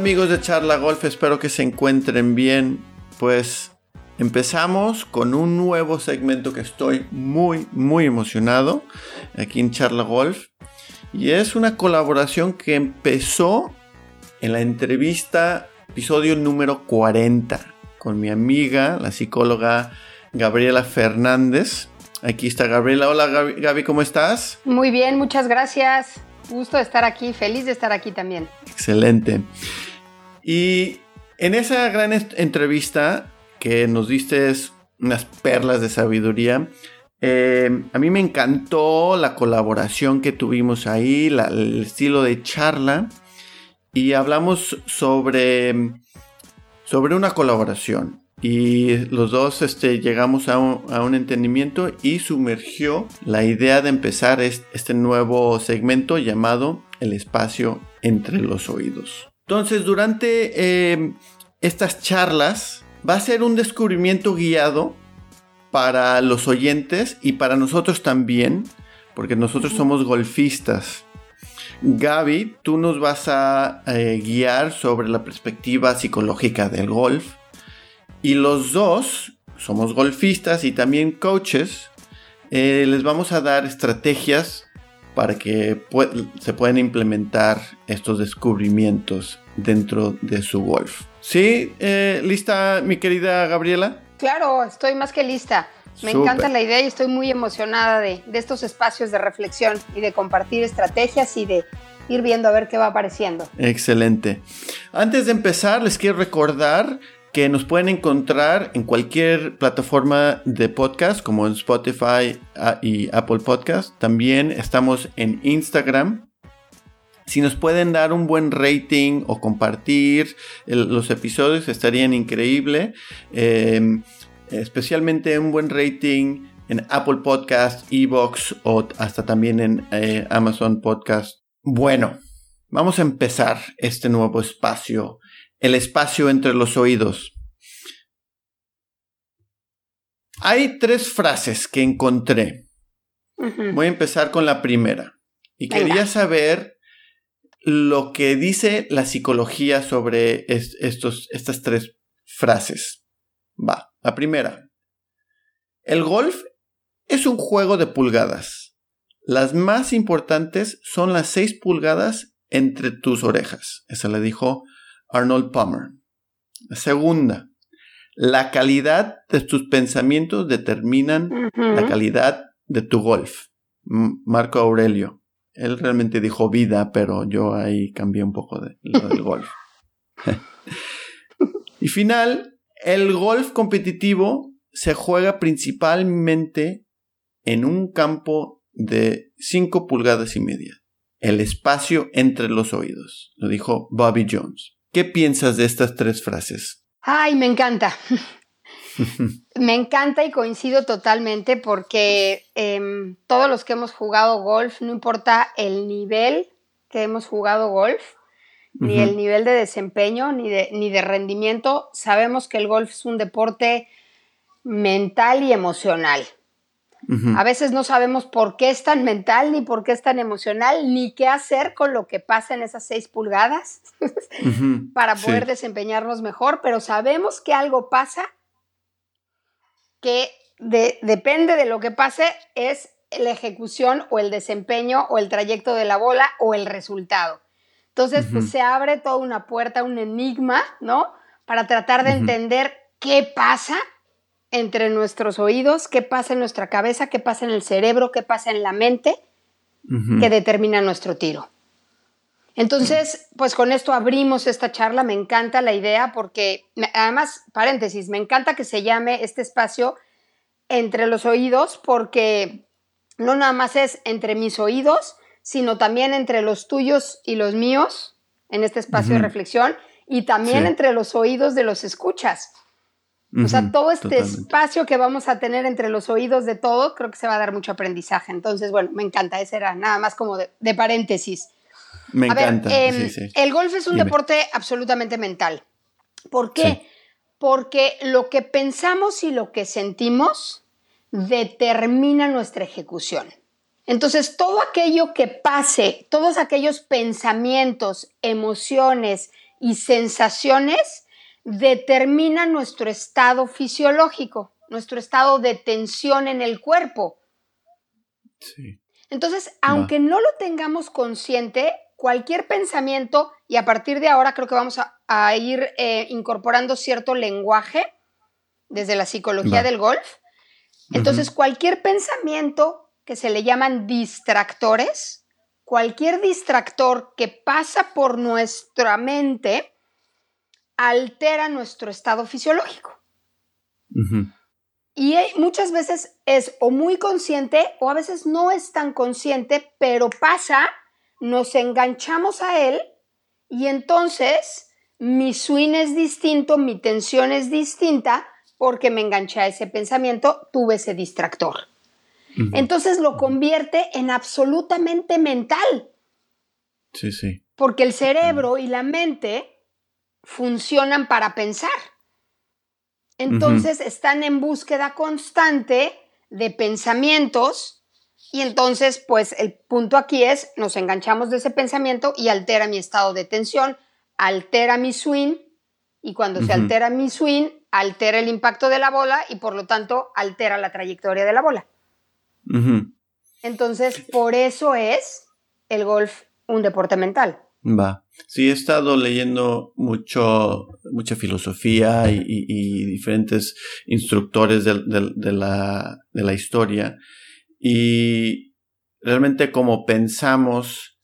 Amigos de Charla Golf, espero que se encuentren bien. Pues empezamos con un nuevo segmento que estoy muy, muy emocionado aquí en Charla Golf. Y es una colaboración que empezó en la entrevista episodio número 40 con mi amiga, la psicóloga Gabriela Fernández. Aquí está Gabriela. Hola Gaby, ¿cómo estás? Muy bien, muchas gracias. Gusto de estar aquí, feliz de estar aquí también. Excelente. Y en esa gran entrevista que nos diste unas perlas de sabiduría, eh, a mí me encantó la colaboración que tuvimos ahí, el estilo de charla y hablamos sobre, sobre una colaboración. Y los dos este, llegamos a un, entendimiento y sumergió la idea de empezar este nuevo segmento llamado el espacio entre los oídos. Entonces, durante eh, estas charlas va a ser un descubrimiento guiado para los oyentes y para nosotros también, porque nosotros somos golfistas. Gaby, tú nos vas a eh, guiar sobre la perspectiva psicológica del golf. Y los dos somos golfistas y también coaches. Eh, les vamos a dar estrategias para que se puedan implementar estos descubrimientos dentro de su golf. ¿Sí? Eh, ¿Lista, mi querida Gabriela? Claro, estoy más que lista. Me encanta la idea y estoy muy emocionada de, estos espacios de reflexión y de compartir estrategias y de ir viendo a ver qué va apareciendo. Excelente. Antes de empezar, les quiero recordar que nos pueden encontrar en cualquier plataforma de podcast como en Spotify y Apple Podcast. También estamos en Instagram. Si nos pueden dar un buen rating o compartir los episodios estarían increíble. Em, especialmente un buen rating en Apple Podcast, Evox o hasta también en eh, Amazon Podcast. Bueno, vamos a empezar este nuevo espacio, el espacio entre los oídos. Hay tres frases que encontré. Voy a empezar con la primera. Y quería saber lo que dice la psicología sobre estos, estas tres frases. Va. La primera. El golf es un juego de pulgadas. Las más importantes son las 6 pulgadas entre tus orejas. Esa le dijo Arnold Palmer. La segunda. La calidad de tus pensamientos determinan la calidad de tu golf. Marco Aurelio. Él realmente dijo vida, pero yo ahí cambié un poco de lo del golf. y final, el golf competitivo se juega principalmente en un campo de 5 pulgadas y media. El espacio entre los oídos, lo dijo Bobby Jones. ¿Qué piensas de estas tres frases? Ay, me encanta. me encanta y coincido totalmente porque em, todos los que hemos jugado golf, no importa el nivel que hemos jugado golf, ni el nivel de desempeño, ni de, ni de rendimiento. Sabemos que el golf es un deporte mental y emocional. A veces no sabemos por qué es tan mental, ni por qué es tan emocional, ni qué hacer con lo que pasa en esas seis pulgadas para poder desempeñarnos mejor, pero sabemos que algo pasa que depende de lo que pase, es la ejecución o el desempeño o el trayecto de la bola o el resultado. Entonces, pues se abre toda una puerta, un enigma, ¿no? Para tratar de entender qué pasa entre nuestros oídos, qué pasa en nuestra cabeza, qué pasa en el cerebro, qué pasa en la mente, que determina nuestro tiro. Entonces, pues con esto abrimos esta charla, me encanta la idea porque, además, paréntesis, me encanta que se llame este espacio entre los oídos porque no nada más es entre mis oídos, sino también entre los tuyos y los míos en este espacio de reflexión y también entre los oídos de los escuchas. O sea, todo este espacio que vamos a tener entre los oídos de todo, creo que se va a dar mucho aprendizaje. Entonces, bueno, me encanta, ese era nada más como de, paréntesis. Me encanta. Em, el golf es un deporte absolutamente mental. ¿Por qué? Porque lo que pensamos y lo que sentimos determina nuestra ejecución. Entonces, todo aquello que pase, todos aquellos pensamientos, emociones y sensaciones determinan nuestro estado fisiológico, nuestro estado de tensión en el cuerpo. Entonces, aunque no lo tengamos consciente, cualquier pensamiento, y a partir de ahora creo que vamos a, ir eh, incorporando cierto lenguaje desde la psicología del golf, entonces cualquier pensamiento que se le llaman distractores, cualquier distractor que pasa por nuestra mente, altera nuestro estado fisiológico. Y muchas veces es o muy consciente o a veces no es tan consciente, pero pasa, nos enganchamos a él y entonces mi swing es distinto, mi tensión es distinta porque me enganché a ese pensamiento, tuve ese distractor. Entonces lo convierte en absolutamente mental. Sí, sí. Porque el cerebro y la mente funcionan para pensar. Entonces están en búsqueda constante de pensamientos y entonces pues el punto aquí es nos enganchamos de ese pensamiento y altera mi estado de tensión, altera mi swing y cuando se altera mi swing altera el impacto de la bola y por lo tanto altera la trayectoria de la bola. Entonces por eso es el golf un deporte mental. Va. Sí, he estado leyendo mucho, mucha filosofía y, diferentes instructores de, la, de, la, historia. Y realmente como pensamos,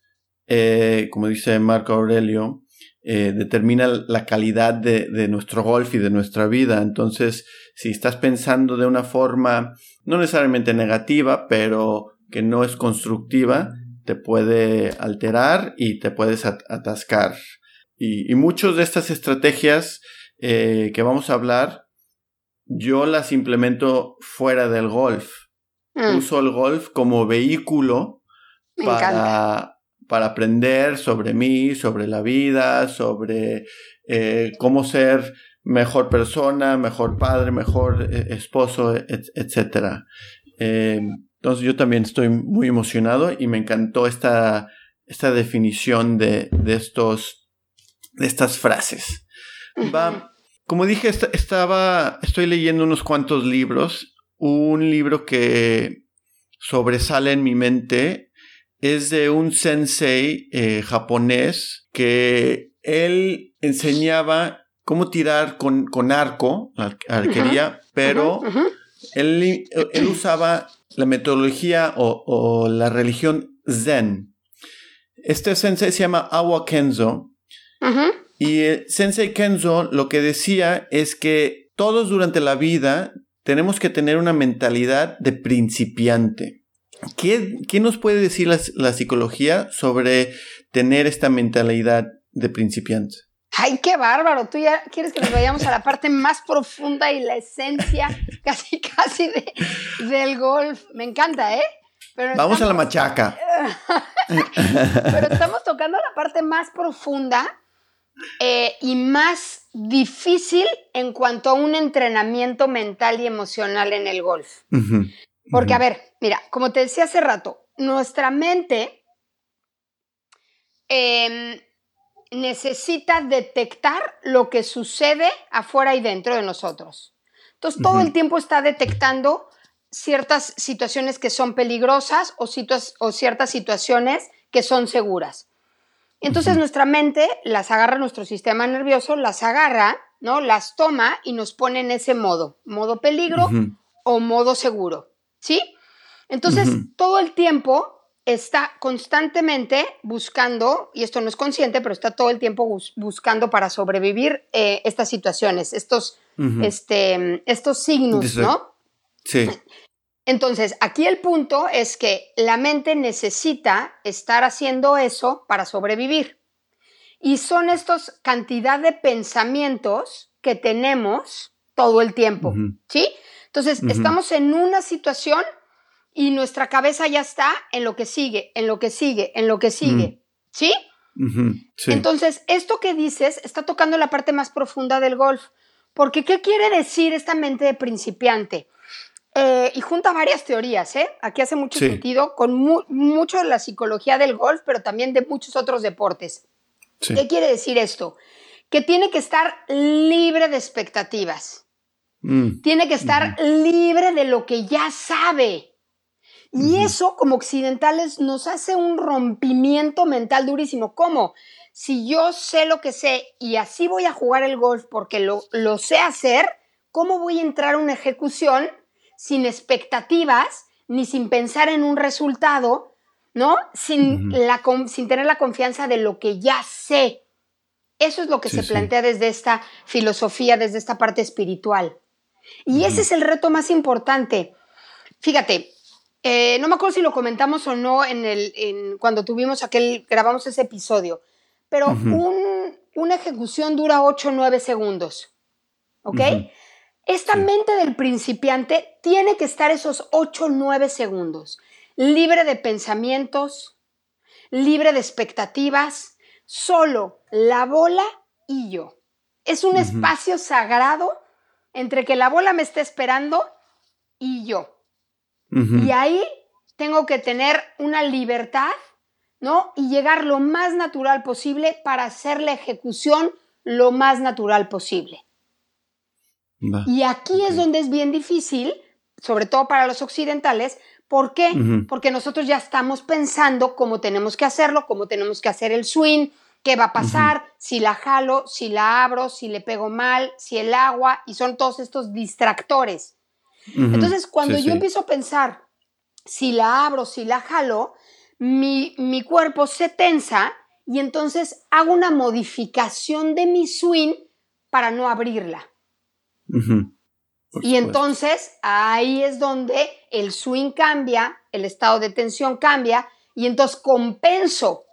eh, como dice Marco Aurelio, eh, determina la calidad de, de, nuestro golf y de nuestra vida. Entonces, si estás pensando de una forma no necesariamente negativa, pero que no es constructiva, te puede alterar y te puedes atascar. Y, y muchas de estas estrategias eh, que vamos a hablar, yo las implemento fuera del golf. Mm. Uso el golf como vehículo para, para, aprender sobre mí, sobre la vida, sobre eh, cómo ser mejor persona, mejor padre, mejor eh, esposo, etc. Entonces yo también estoy muy emocionado y me encantó esta, esta definición de, de, estos, de estas frases. Va, como dije, estaba, estoy leyendo unos cuantos libros. Un libro que sobresale en mi mente es de un sensei eh, japonés que él enseñaba cómo tirar con, con arco, arquería, pero él, él, usaba la metodología o, la religión zen. Este sensei se llama Awa Kenzo. Y el sensei Kenzo lo que decía es que todos durante la vida tenemos que tener una mentalidad de principiante. ¿Qué, nos puede decir la psicología sobre tener esta mentalidad de principiante? Ay, qué bárbaro. Tú ya quieres que nos vayamos a la parte más profunda y la esencia casi, casi del golf. Me encanta, ¿eh? Vamos a la machaca. Pero estamos tocando la parte más profunda eh, y más difícil en cuanto a un entrenamiento mental y emocional en el golf. Porque, a ver, mira, como te decía hace rato, nuestra mente eh, necesita detectar lo que sucede afuera y dentro de nosotros. Entonces, todo el tiempo está detectando ciertas situaciones que son peligrosas o, o ciertas situaciones que son seguras. Entonces, nuestra mente las agarra, nuestro sistema nervioso las agarra, ¿no? Las toma y nos pone en ese modo, modo peligro o modo seguro, ¿sí? Entonces, todo el tiempo está constantemente buscando, y esto no es consciente, pero está todo el tiempo buscando para sobrevivir eh, estas situaciones, estos, este, estos signos, ¿no? Sí. Entonces, aquí el punto es que la mente necesita estar haciendo eso para sobrevivir. Y son estos cantidad de pensamientos que tenemos todo el tiempo, ¿sí? Entonces, estamos en una situación y nuestra cabeza ya está en lo que sigue, en lo que sigue, en lo que sigue. Mm. ¿Sí? ¿Sí? Entonces, esto que dices está tocando la parte más profunda del golf. Porque, ¿qué quiere decir esta mente de principiante? Eh, y junta varias teorías, ¿eh? Aquí hace mucho sentido con mucho de la psicología del golf, pero también de muchos otros deportes. ¿Qué quiere decir esto? que tiene que estar libre de expectativas. Mm. Tiene que estar libre de lo que ya sabe. Y eso, como occidentales, nos hace un rompimiento mental durísimo. ¿Cómo? Si yo sé lo que sé y así voy a jugar el golf porque lo, lo sé hacer, ¿cómo voy a entrar a una ejecución sin expectativas ni sin pensar en un resultado, ¿no? Sin, la, sin tener la confianza de lo que ya sé? Eso es lo que se plantea desde esta filosofía, desde esta parte espiritual. Y ese es el reto más importante. Fíjate, eh, no me acuerdo si lo comentamos o no en el, cuando tuvimos aquel, grabamos ese episodio, pero una ejecución dura 8 o 9 segundos. ¿Ok? Esta mente del principiante tiene que estar esos 8 o 9 segundos, libre de pensamientos, libre de expectativas, solo la bola y yo. Es un espacio sagrado entre que la bola me está esperando y yo. Y ahí tengo que tener una libertad, ¿no? Y llegar lo más natural posible para hacer la ejecución lo más natural posible. Y aquí es donde es bien difícil, sobre todo para los occidentales, ¿por qué? Porque nosotros ya estamos pensando cómo tenemos que hacerlo, cómo tenemos que hacer el swing, qué va a pasar, si la jalo, si la abro, si le pego mal, si el agua, y son todos estos distractores. Entonces, cuando yo empiezo a pensar, si la abro, si la jalo, mi, cuerpo se tensa y entonces hago una modificación de mi swing para no abrirla. Y entonces ahí es donde el swing cambia, el estado de tensión cambia y entonces compenso.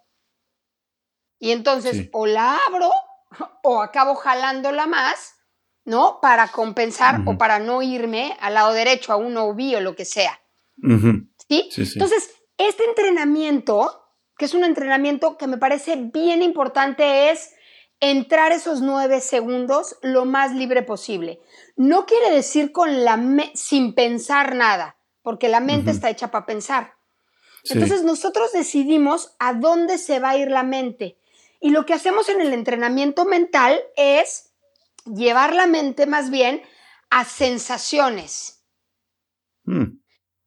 Y entonces o la abro o acabo jalándola más ¿no? Para compensar o para no irme al lado derecho, a un OB o lo que sea. ¿Sí? Entonces, este entrenamiento, que es un entrenamiento que me parece bien importante, es entrar esos nueve segundos lo más libre posible. No quiere decir con la sin pensar nada, porque la mente está hecha para pensar. Entonces nosotros decidimos a dónde se va a ir la mente. Y lo que hacemos en el entrenamiento mental es llevar la mente más bien a sensaciones. Hmm.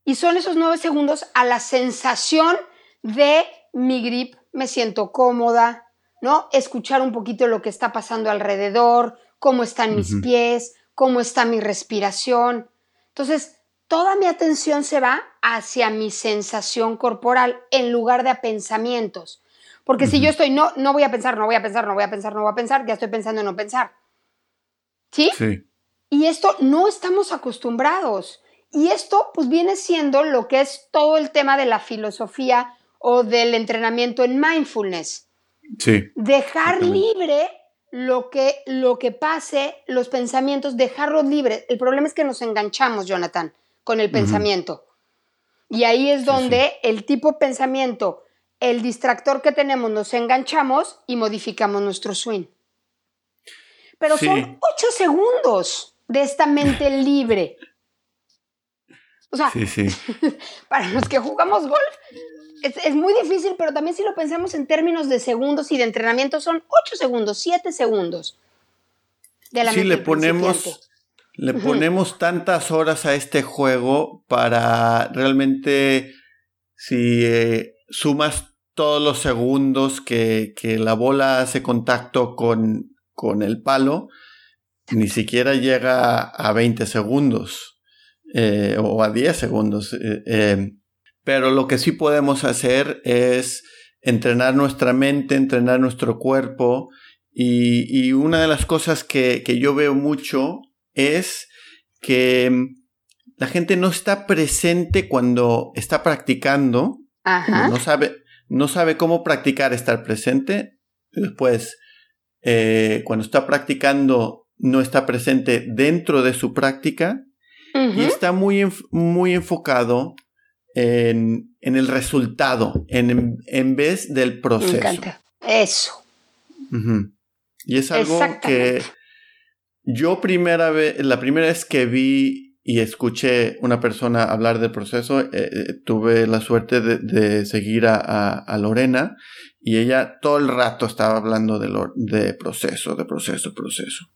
Y son esos nueve segundos a la sensación de mi grip, me siento cómoda, ¿no? Escuchar un poquito lo que está pasando alrededor, cómo están mis pies, cómo está mi respiración. Entonces, toda mi atención se va hacia mi sensación corporal en lugar de a pensamientos. Porque si yo estoy, no, no voy a pensar, no voy a pensar, no voy a pensar, no voy a pensar, ya estoy pensando en no pensar. ¿Sí? Y esto no estamos acostumbrados. Y esto pues viene siendo lo que es todo el tema de la filosofía o del entrenamiento en mindfulness. Sí. Dejar libre lo que, lo que pase, los pensamientos, dejarlos libres. El problema es que nos enganchamos, Jonathan, con el pensamiento. Y ahí es donde el tipo de pensamiento, el distractor que tenemos, nos enganchamos y modificamos nuestro swing pero son ocho segundos de esta mente libre. O sea, para los que jugamos golf es, muy difícil, pero también si lo pensamos en términos de segundos y de entrenamiento, son ocho segundos, siete segundos. De la sí, le ponemos, le ponemos tantas horas a este juego para realmente, si eh, sumas todos los segundos que, que la bola hace contacto con con el palo, ni siquiera llega a 20 segundos eh, o a 10 segundos. Eh, eh, pero lo que sí podemos hacer es entrenar nuestra mente, entrenar nuestro cuerpo. Y, una de las cosas que, yo veo mucho es que mm, la gente no está presente cuando está practicando. No sabe, no sabe cómo practicar estar presente. Después eh, cuando está practicando no está presente dentro de su práctica y está muy, muy enfocado en, el resultado en, en, vez del proceso. Me encanta. Eso. Y es algo que yo primera vez, la primera vez que vi y escuché una persona hablar del proceso, eh, eh, tuve la suerte de, seguir a, Lorena y ella todo el rato estaba hablando de, de proceso, de proceso, proceso.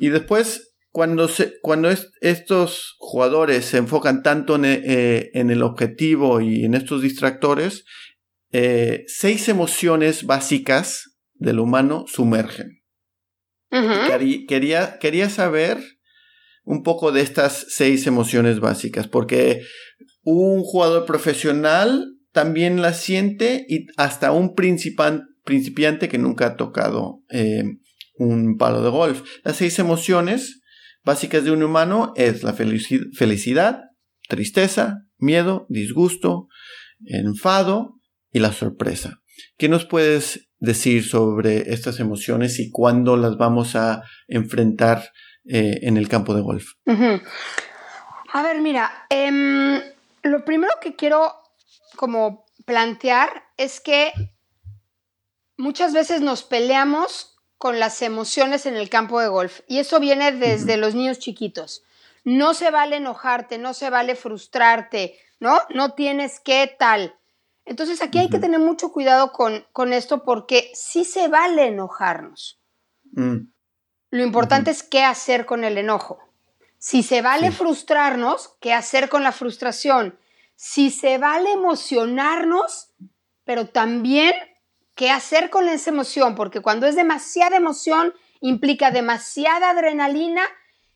Y después, cuando, se, cuando estos jugadores se enfocan tanto en, eh, el objetivo y en estos distractores, seis emociones básicas del humano sumergen. quería, quería saber un poco de estas seis emociones básicas, porque un jugador profesional también las siente y hasta un principiante que nunca ha tocado eh, un palo de golf. Las seis emociones básicas de un humano es la felicidad, tristeza, miedo, disgusto, enfado y la sorpresa. ¿Qué nos puedes decir sobre estas emociones y cuándo las vamos a enfrentar eh, en el campo de golf? A ver, mira, em, lo primero que quiero como plantear es que muchas veces nos peleamos con las emociones en el campo de golf y eso viene desde los niños chiquitos. No se vale enojarte, no se vale frustrarte, ¿no? No tienes que tal. Entonces aquí hay que tener mucho cuidado con, con, esto porque sí se vale enojarnos. Mm. Lo importante es qué hacer con el enojo. Si se vale frustrarnos, qué hacer con la frustración. Si se vale emocionarnos, pero también qué hacer con esa emoción, porque cuando es demasiada emoción implica demasiada adrenalina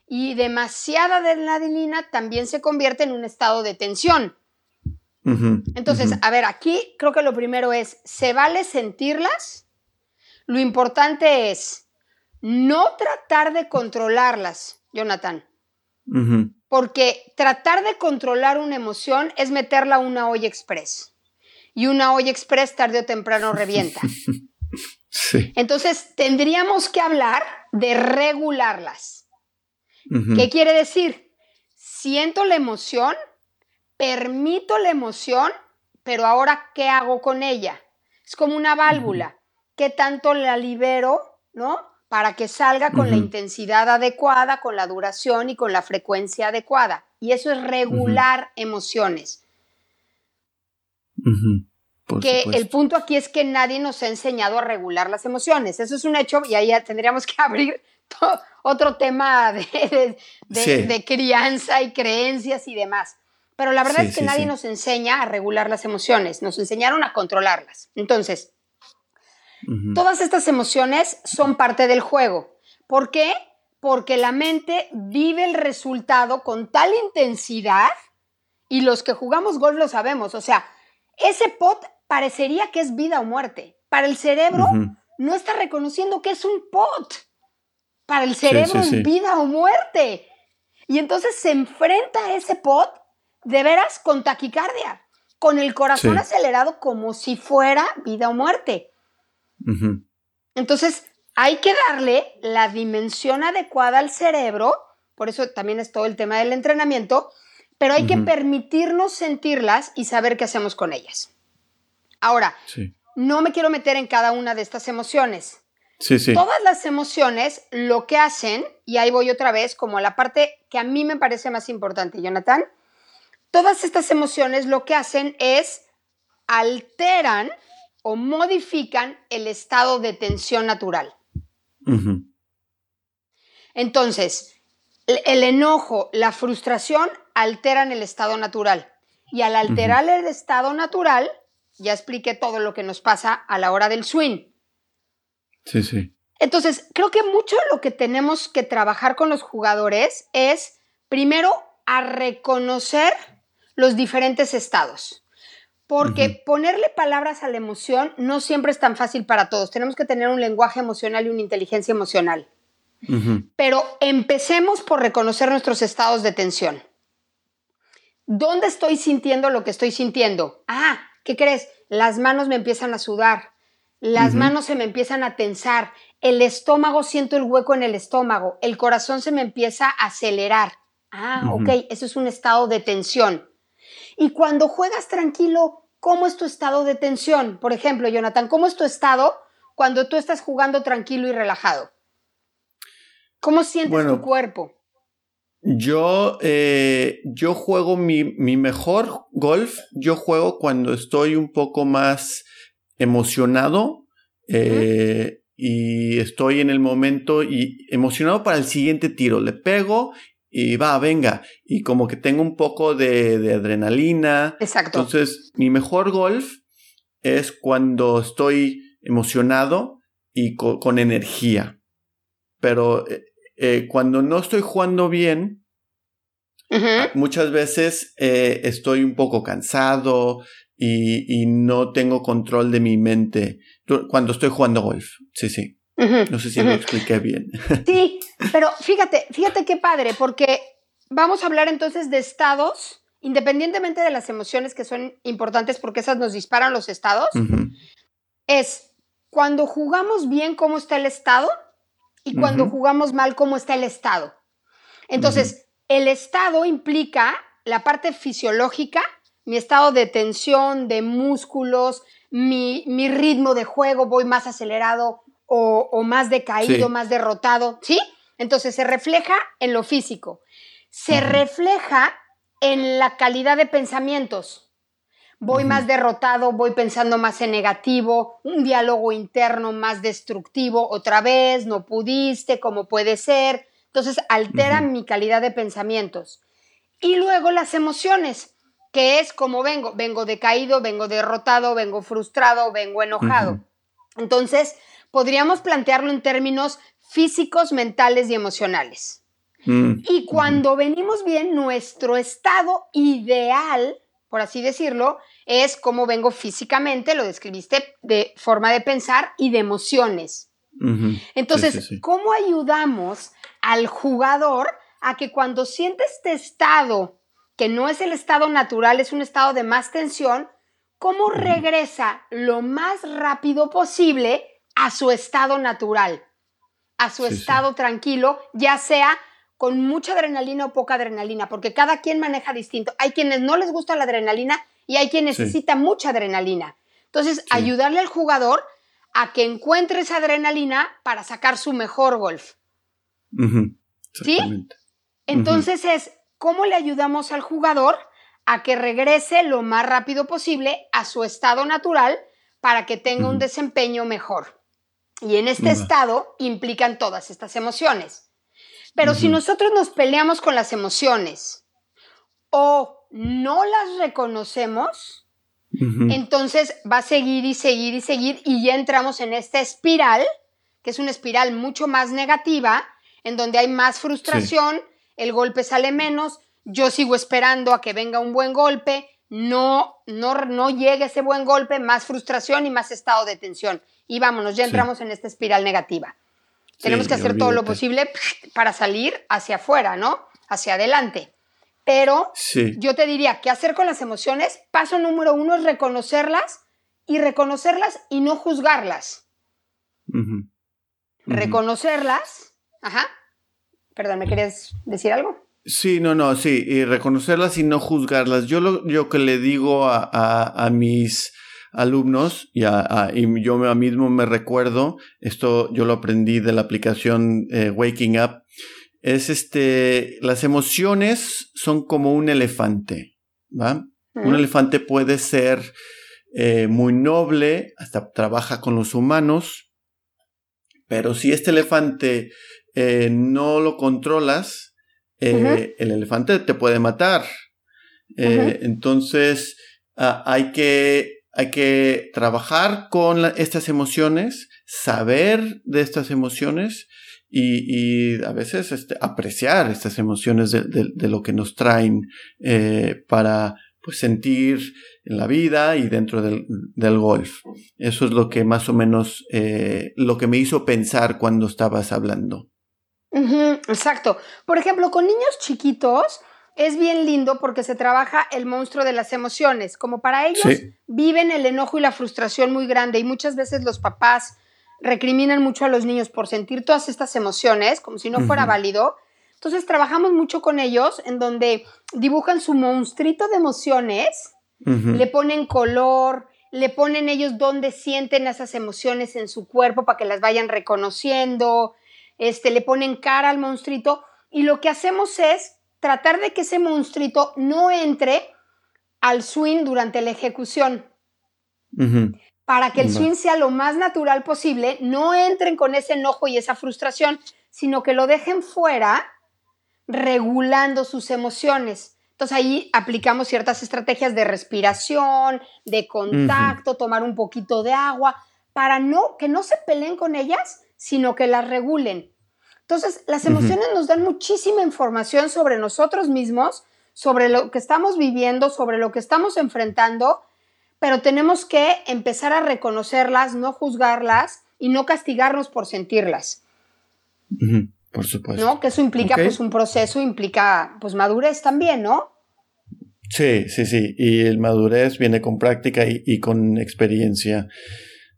y demasiada adrenalina también se convierte en un estado de tensión. Entonces, a ver, aquí creo que lo primero es, ¿se vale sentirlas? Lo importante es, no tratar de controlarlas, Jonathan. Porque tratar de controlar una emoción es meterla a una olla express. Y una olla express tarde o temprano revienta. sí. Entonces, tendríamos que hablar de regularlas. ¿Qué quiere decir? Siento la emoción, permito la emoción, pero ahora, ¿qué hago con ella? Es como una válvula. ¿Qué tanto la libero, no? Para que salga con la intensidad adecuada, con la duración y con la frecuencia adecuada. Y eso es regular emociones. que el punto aquí es que nadie nos ha enseñado a regular las emociones. Eso es un hecho y ahí ya tendríamos que abrir otro tema de, de, crianza y creencias y demás. Pero la verdad es que nadie nos enseña a regular las emociones, nos enseñaron a controlarlas. Entonces, Todas estas emociones son parte del juego. ¿Por qué? Porque la mente vive el resultado con tal intensidad y los que jugamos golf lo sabemos. O sea, ese pot parecería que es vida o muerte. Para el cerebro no está reconociendo que es un pot. Para el cerebro es vida o muerte. Y entonces se enfrenta a ese pot de veras con taquicardia, con el corazón acelerado como si fuera vida o muerte. Entonces, hay que darle la dimensión adecuada al cerebro, por eso también es todo el tema del entrenamiento, pero hay que permitirnos sentirlas y saber qué hacemos con ellas. Ahora, no me quiero meter en cada una de estas emociones. Todas las emociones lo que hacen, y ahí voy otra vez como la parte que a mí me parece más importante, Jonathan, todas estas emociones lo que hacen es alteran o modifican el estado de tensión natural. Entonces, el enojo, la frustración alteran el estado natural. Y al alterar el estado natural, ya expliqué todo lo que nos pasa a la hora del swing. Sí, sí. Entonces, creo que mucho de lo que tenemos que trabajar con los jugadores es, primero, a reconocer los diferentes estados. Porque ponerle palabras a la emoción no siempre es tan fácil para todos. Tenemos que tener un lenguaje emocional y una inteligencia emocional. Pero empecemos por reconocer nuestros estados de tensión. ¿Dónde estoy sintiendo lo que estoy sintiendo? Ah, ¿qué crees? Las manos me empiezan a sudar, las manos se me empiezan a tensar, el estómago siento el hueco en el estómago, el corazón se me empieza a acelerar. Ah, ok, eso es un estado de tensión. Y cuando juegas tranquilo, ¿cómo es tu estado de tensión? Por ejemplo, Jonathan, ¿cómo es tu estado cuando tú estás jugando tranquilo y relajado? ¿Cómo sientes tu cuerpo? Yo, eh, yo juego mi, mi, mejor golf, yo juego cuando estoy un poco más emocionado eh, y estoy en el momento y emocionado para el siguiente tiro. Le pego y va, venga. Y como que tengo un poco de, de adrenalina. Exacto. Entonces, mi mejor golf es cuando estoy emocionado y con energía. Pero eh, eh, cuando no estoy jugando bien, muchas veces eh, estoy un poco cansado y, no tengo control de mi mente cuando estoy jugando golf. Sí, sí. No sé si lo expliqué bien. Sí, pero fíjate, fíjate qué padre, porque vamos a hablar entonces de estados, independientemente de las emociones que son importantes porque esas nos disparan los estados, es cuando jugamos bien cómo está el estado y cuando jugamos mal, cómo está el estado. Entonces, el estado implica la parte fisiológica, mi estado de tensión, de músculos, mi, ritmo de juego, voy más acelerado o, más decaído, más derrotado, ¿sí? Entonces se refleja en lo físico, se refleja en la calidad de pensamientos voy más derrotado, voy pensando más en negativo, un diálogo interno más destructivo, otra vez, no pudiste, ¿cómo puede ser? Entonces altera mi calidad de pensamientos. Y luego las emociones, que es como vengo, vengo decaído, vengo derrotado, vengo frustrado, vengo enojado. Entonces, podríamos plantearlo en términos físicos, mentales y emocionales. Mm, y cuando venimos bien, nuestro estado ideal por así decirlo, es cómo vengo físicamente, lo describiste, de forma de pensar y de emociones. Entonces, ¿cómo ayudamos al jugador a que cuando siente este estado, que no es el estado natural, es un estado de más tensión, cómo regresa lo más rápido posible a su estado natural, a su estado tranquilo, ya sea con mucha adrenalina o poca adrenalina, porque cada quien maneja distinto. Hay quienes no les gusta la adrenalina y hay quien necesita mucha adrenalina. Entonces, ayudarle al jugador a que encuentre esa adrenalina para sacar su mejor golf. ¿Sí? Entonces es, ¿cómo le ayudamos al jugador a que regrese lo más rápido posible a su estado natural para que tenga un desempeño mejor? Y en este estado implican todas estas emociones. Pero si nosotros nos peleamos con las emociones o no las reconocemos, entonces va a seguir y seguir y seguir y ya entramos en esta espiral, que es una espiral mucho más negativa, en donde hay más frustración, el golpe sale menos, yo sigo esperando a que venga un buen golpe, no, no, no llegue ese buen golpe, más frustración y más estado de tensión. Y vámonos, ya entramos en esta espiral negativa. Tenemos que hacer todo lo posible para salir hacia afuera, ¿no? Hacia adelante. Pero yo te diría, ¿qué hacer con las emociones? Paso número uno es reconocerlas y reconocerlas y no juzgarlas. Reconocerlas. Ajá. Perdón, ¿me querías decir algo? Sí, no, no, sí, y reconocerlas y no juzgarlas. Yo lo yo que le digo a, a mis alumnos y, yo mismo me recuerdo, esto yo lo aprendí de la aplicación eh, Waking Up, es este, las emociones son como un elefante, ¿va? Un elefante puede ser eh, muy noble, hasta trabaja con los humanos, pero si este elefante eh, no lo controlas, el elefante te puede matar. Entonces, ah, hay que hay que trabajar con estas emociones, saber de estas emociones y, a veces este, apreciar estas emociones de, lo que nos traen eh, para pues, sentir en la vida y dentro del, golf. Eso es lo que más o menos, eh, lo que me hizo pensar cuando estabas hablando. exacto. Por ejemplo, con niños chiquitos, es bien lindo porque se trabaja el monstruo de las emociones. Como para ellos viven el enojo y la frustración muy grande y muchas veces los papás recriminan mucho a los niños por sentir todas estas emociones como si no fuera válido. Entonces trabajamos mucho con ellos en donde dibujan su monstruito de emociones, le ponen color, le ponen ellos dónde sienten esas emociones en su cuerpo para que las vayan reconociendo, este, le ponen cara al monstruito Y lo que hacemos es tratar de que ese monstruito no entre al swing durante la ejecución. Para que el swing sea lo más natural posible, no entren con ese enojo y esa frustración, sino que lo dejen fuera regulando sus emociones. Entonces ahí aplicamos ciertas estrategias de respiración, de contacto, tomar un poquito de agua, para no, que no se peleen con ellas, sino que las regulen. Entonces, las emociones nos dan muchísima información sobre nosotros mismos, sobre lo que estamos viviendo, sobre lo que estamos enfrentando, pero tenemos que empezar a reconocerlas, no juzgarlas y no castigarnos por sentirlas. Por supuesto. ¿No? Que eso implica pues un proceso, implica pues madurez también, ¿no? Sí, sí, sí. Y el madurez viene con práctica y, con experiencia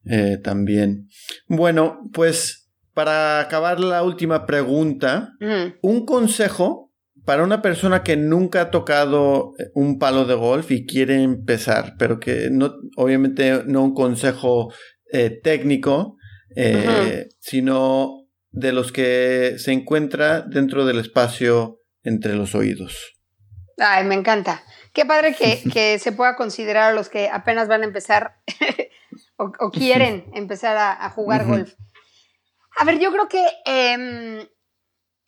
eh, también. Bueno, pues para acabar la última pregunta, un consejo para una persona que nunca ha tocado eh, un palo de golf y quiere empezar, pero que no, obviamente no un consejo eh, técnico, eh, sino de los que se encuentra dentro del espacio entre los oídos. Ay, me encanta. Qué padre que, se pueda considerar a los que apenas van a empezar o, quieren empezar a, jugar golf. A ver, yo creo que em,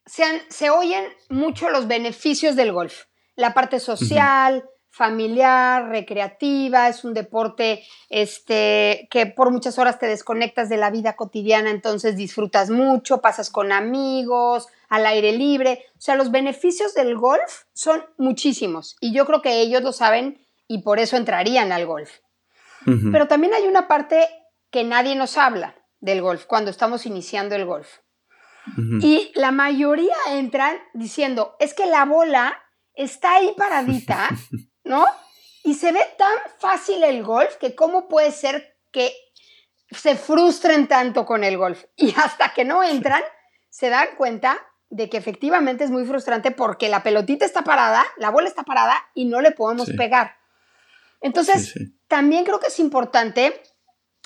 se, oyen mucho los beneficios del golf. La parte social, familiar, recreativa, es un deporte este, que por muchas horas te desconectas de la vida cotidiana, entonces disfrutas mucho, pasas con amigos, al aire libre. O sea, los beneficios del golf son muchísimos y yo creo que ellos lo saben y por eso entrarían al golf. Pero también hay una parte que nadie nos habla del golf, cuando estamos iniciando el golf. Y la mayoría entran diciendo, es que la bola está ahí paradita, ¿no? Y se ve tan fácil el golf que cómo puede ser que se frustren tanto con el golf. Y hasta que no entran, se dan cuenta de que efectivamente es muy frustrante porque la pelotita está parada, la bola está parada y no le podemos pegar. Entonces, también creo que es importante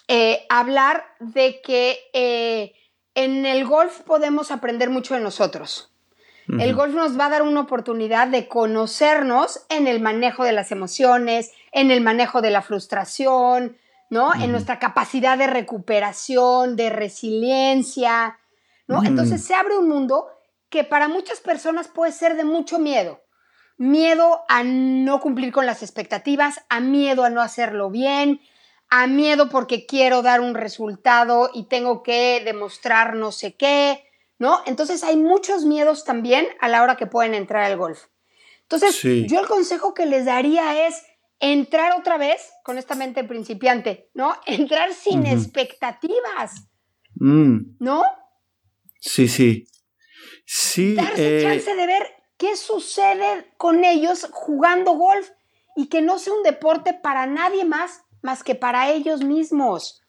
eh, hablar de que eh, en el golf podemos aprender mucho de nosotros. El golf nos va a dar una oportunidad de conocernos en el manejo de las emociones, en el manejo de la frustración, ¿no? En nuestra capacidad de recuperación, de resiliencia, ¿no? Entonces se abre un mundo que para muchas personas puede ser de mucho miedo. Miedo a no cumplir con las expectativas, a miedo a no hacerlo bien, a miedo porque quiero dar un resultado y tengo que demostrar no sé qué, ¿no? Entonces hay muchos miedos también a la hora que pueden entrar al golf. Entonces, yo el consejo que les daría es entrar otra vez con esta mente principiante, ¿no? Entrar sin expectativas, mm. ¿no? Sí, sí. Sí. Darse eh, chance de ver qué sucede con ellos jugando golf y que no sea un deporte para nadie más más que para ellos mismos.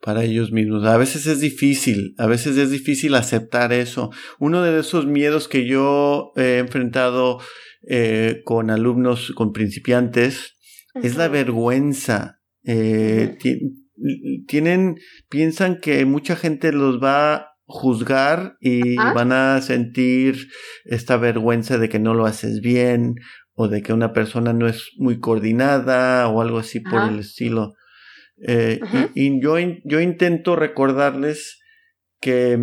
Para ellos mismos. A veces es difícil, a veces es difícil aceptar eso. Uno de esos miedos que yo he enfrentado eh, con alumnos, con principiantes, es la vergüenza. Eh, tienen, piensan que mucha gente los va a juzgar y van a sentir esta vergüenza de que no lo haces bien o de que una persona no es muy coordinada o algo así por el estilo. Eh, y, yo, yo intento recordarles que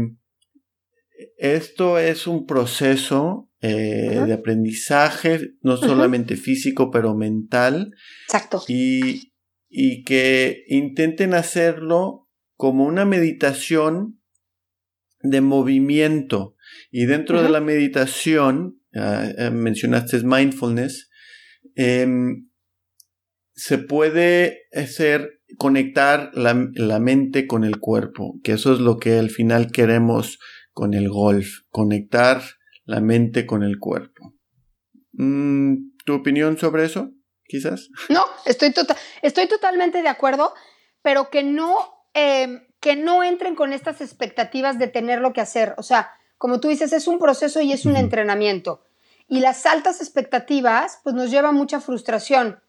esto es un proceso eh, de aprendizaje, no solamente físico, pero mental. Exacto. Y, y que intenten hacerlo como una meditación de movimiento. Y dentro de la meditación, uh, mencionaste mindfulness, em, se puede hacer conectar la, mente con el cuerpo, que eso es lo que al final queremos con el golf, conectar la mente con el cuerpo. Mm, ¿Tu opinión sobre eso, quizás? No, estoy, tota-, estoy totalmente de acuerdo, pero que no, em, que no entren con estas expectativas de tener lo que hacer. O sea, como tú dices, es un proceso y es un entrenamiento. Y las altas expectativas, pues nos lleva mucha frustración.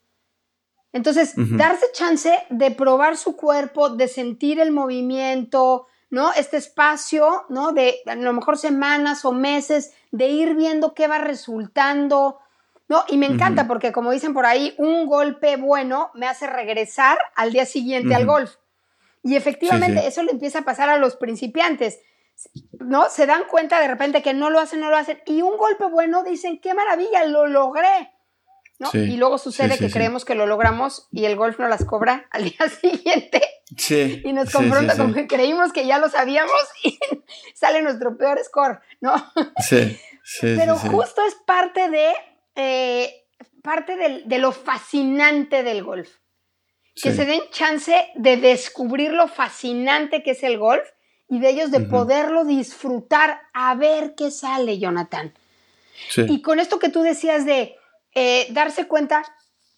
Entonces, darse chance de probar su cuerpo, de sentir el movimiento, ¿no? Este espacio, ¿no? De a lo mejor semanas o meses de ir viendo qué va resultando, ¿no? Y me encanta porque como dicen por ahí, un golpe bueno me hace regresar al día siguiente al golf. Y efectivamente eso le empieza a pasar a los principiantes. ¿No? Se dan cuenta de repente que no lo hacen, no lo hacen. Y un golpe bueno dicen, qué maravilla, lo logré. ¿no? y luego sucede que creemos que lo logramos y el golf no las cobra al día siguiente. y nos confronta con que creímos que ya lo sabíamos y sale nuestro peor score, ¿no? Sí, Pero justo es parte de, eh, parte de lo fascinante del golf. Que se den chance de descubrir lo fascinante que es el golf y de ellos de poderlo disfrutar a ver qué sale, Jonathan. Y con esto que tú decías de eh, darse cuenta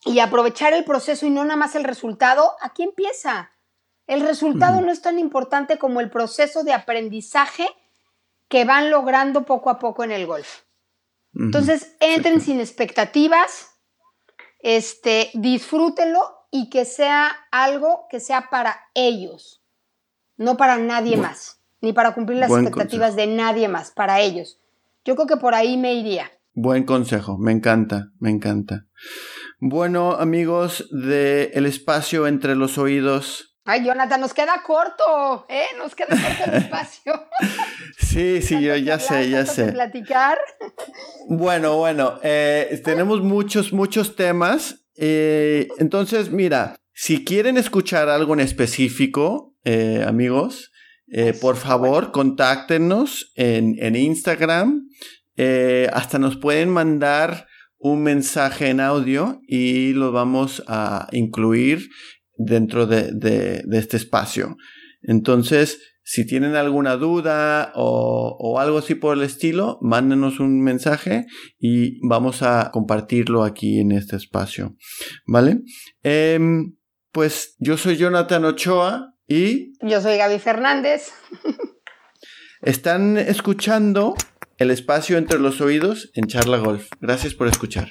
y aprovechar el proceso y no nada más el resultado, aquí empieza. El resultado no es tan importante como el proceso de aprendizaje que van logrando poco a poco en el golf. Entonces, entren sin expectativas, este, disfrútenlo y que sea algo que sea para ellos, no para nadie más, ni para cumplir las expectativas de nadie más, para ellos. Yo creo que por ahí me iría. Buen consejo, me encanta, me encanta. Bueno, amigos de El espacio entre los oídos. Ay, Jonathan, nos queda corto, ¿eh? Nos queda corto el espacio. sí, sí, yo ya sé, ya sé. platicar. Bueno, bueno, eh, tenemos muchos, muchos temas. Eh, entonces, mira, si quieren escuchar algo en específico, eh, amigos, por favor, contáctenos en, en Instagram. Eh, hasta nos pueden mandar un mensaje en audio y lo vamos a incluir dentro de, este espacio. Entonces, si tienen alguna duda o, algo así por el estilo, mándenos un mensaje y vamos a compartirlo aquí en este espacio. ¿Vale? Em, pues yo soy Jonathan Ochoa y... Yo soy Gaby Fernández. Están escuchando el espacio entre los oídos en Charla Golf. Gracias por escuchar.